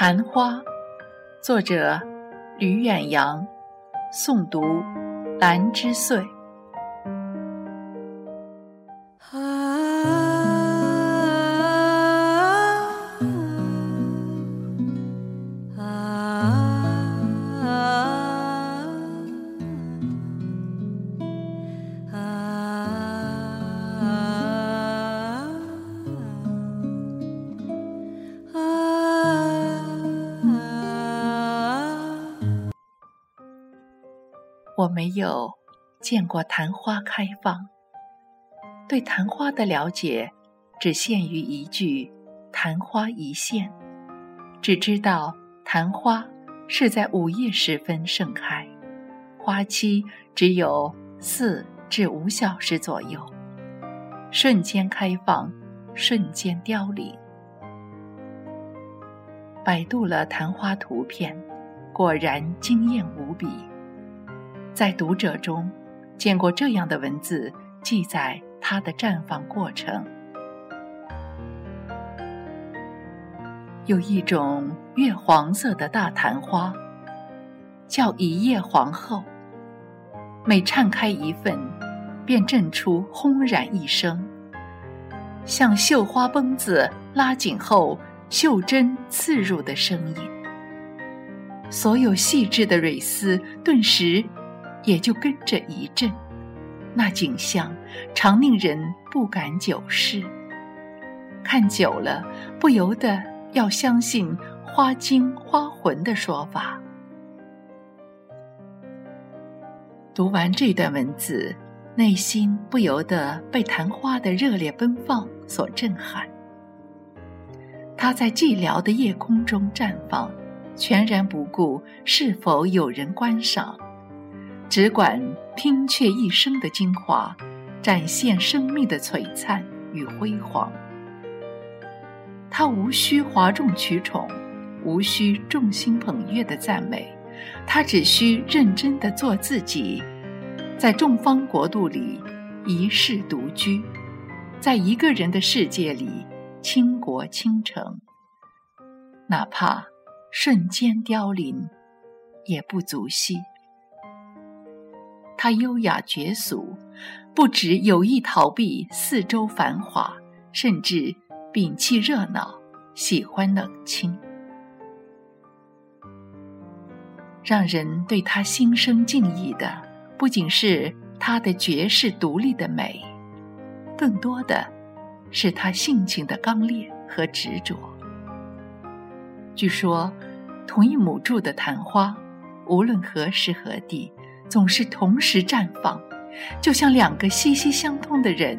昙花，作者吕远扬，诵读兰之岁。我没有见过昙花开放，对昙花的了解只限于一句“昙花一现”，只知道昙花是在午夜时分盛开，花期只有四至五小时左右，瞬间开放，瞬间凋零。百度了昙花图片，果然惊艳无比。在读者中，见过这样的文字记载它的绽放过程。有一种月黄色的大昙花，叫一叶皇后。每绽开一份，便震出轰然一声，像绣花绷子拉紧后绣针刺入的声音。所有细致的蕊丝顿时。也就跟着一震，那景象常令人不敢久视。看久了，不由得要相信“花精花魂”的说法。读完这段文字，内心不由得被昙花的热烈奔放所震撼。它在寂寥的夜空中绽放，全然不顾是否有人观赏。只管拼却一生的精华，展现生命的璀璨与辉煌。他无需哗众取宠，无需众星捧月的赞美，他只需认真的做自己，在众方国度里一世独居，在一个人的世界里倾国倾城，哪怕瞬间凋零，也不足惜。他优雅绝俗，不止有意逃避四周繁华，甚至摒弃热闹，喜欢冷清。让人对他心生敬意的，不仅是他的绝世独立的美，更多的是他性情的刚烈和执着。据说，同一母株的昙花，无论何时何地。总是同时绽放，就像两个息息相通的人，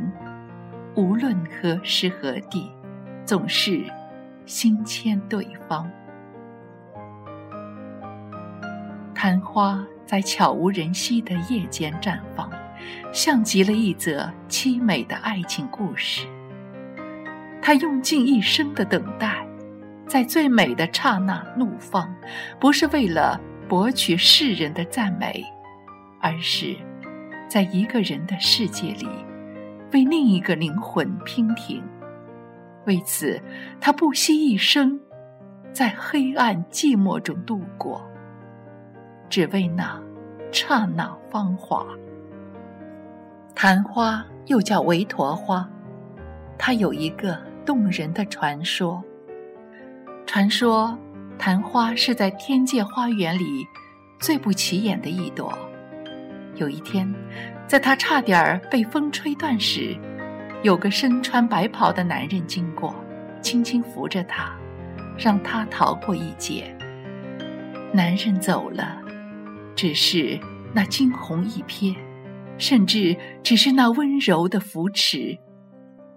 无论何时何地，总是心牵对方。昙花在悄无人息的夜间绽放，像极了一则凄美的爱情故事。他用尽一生的等待，在最美的刹那怒放，不是为了博取世人的赞美。而是，在一个人的世界里，为另一个灵魂娉婷。为此，他不惜一生，在黑暗寂寞中度过，只为那刹那芳华。昙花又叫维陀花，它有一个动人的传说。传说，昙花是在天界花园里最不起眼的一朵。有一天，在他差点被风吹断时，有个身穿白袍的男人经过，轻轻扶着他，让他逃过一劫。男人走了，只是那惊鸿一瞥，甚至只是那温柔的扶持，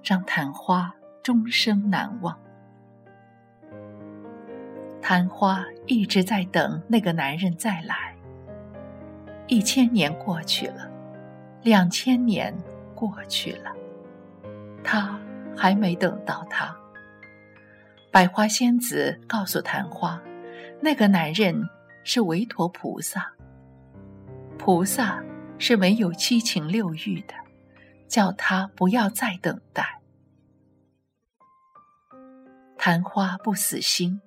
让昙花终生难忘。昙花一直在等那个男人再来。一千年过去了，两千年过去了，他还没等到他。百花仙子告诉昙花，那个男人是维陀菩萨。菩萨是没有七情六欲的，叫他不要再等待。昙花不死心，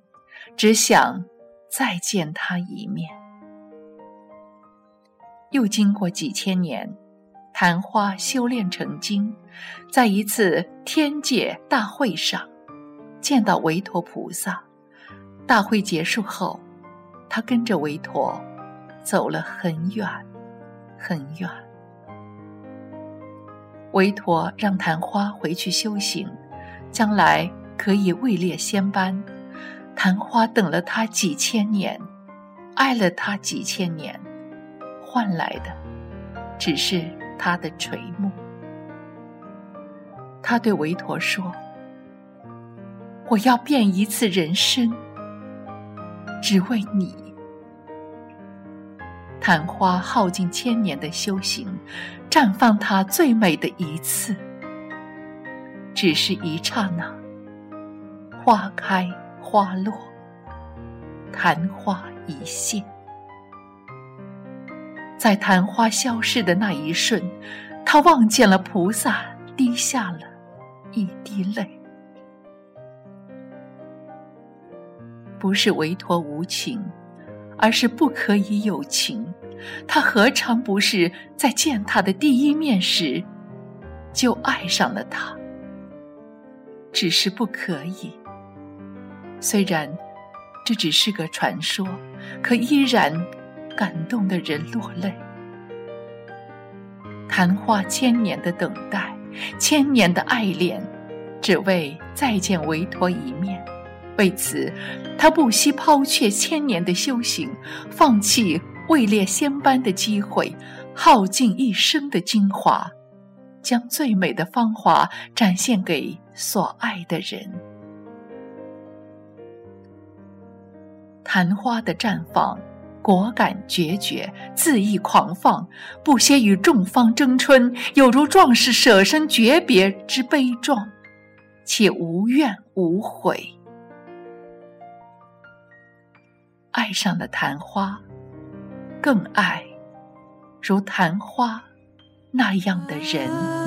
只想再见他一面。又经过几千年，昙花修炼成精，在一次天界大会上见到韦陀菩萨。大会结束后，他跟着韦陀走了很远很远。韦陀让昙花回去修行，将来可以位列仙班。昙花等了他几千年，爱了他几千年，换来的只是他的垂暮。他对韦陀说：“我要变一次人生，只为你。”昙花耗尽千年的修行，绽放它最美的一次，只是一刹那，花开。花落，昙花一现。在昙花消逝的那一瞬，他望见了菩萨，滴下了一滴泪。不是韦陀无情，而是不可以有情。他何尝不是在见他的第一面时就爱上了他？只是不可以。虽然这只是个传说，可依然感动的人落泪。昙花千年的等待，千年的爱恋，只为再见韦陀一面。为此，他不惜抛却千年的修行，放弃位列仙班的机会，耗尽一生的精华，将最美的芳华展现给所爱的人。昙花的绽放，果敢决绝，恣意狂放，不屑与众芳争春，有如壮士舍身诀别之悲壮，且无怨无悔。爱上了昙花，更爱如昙花那样的人。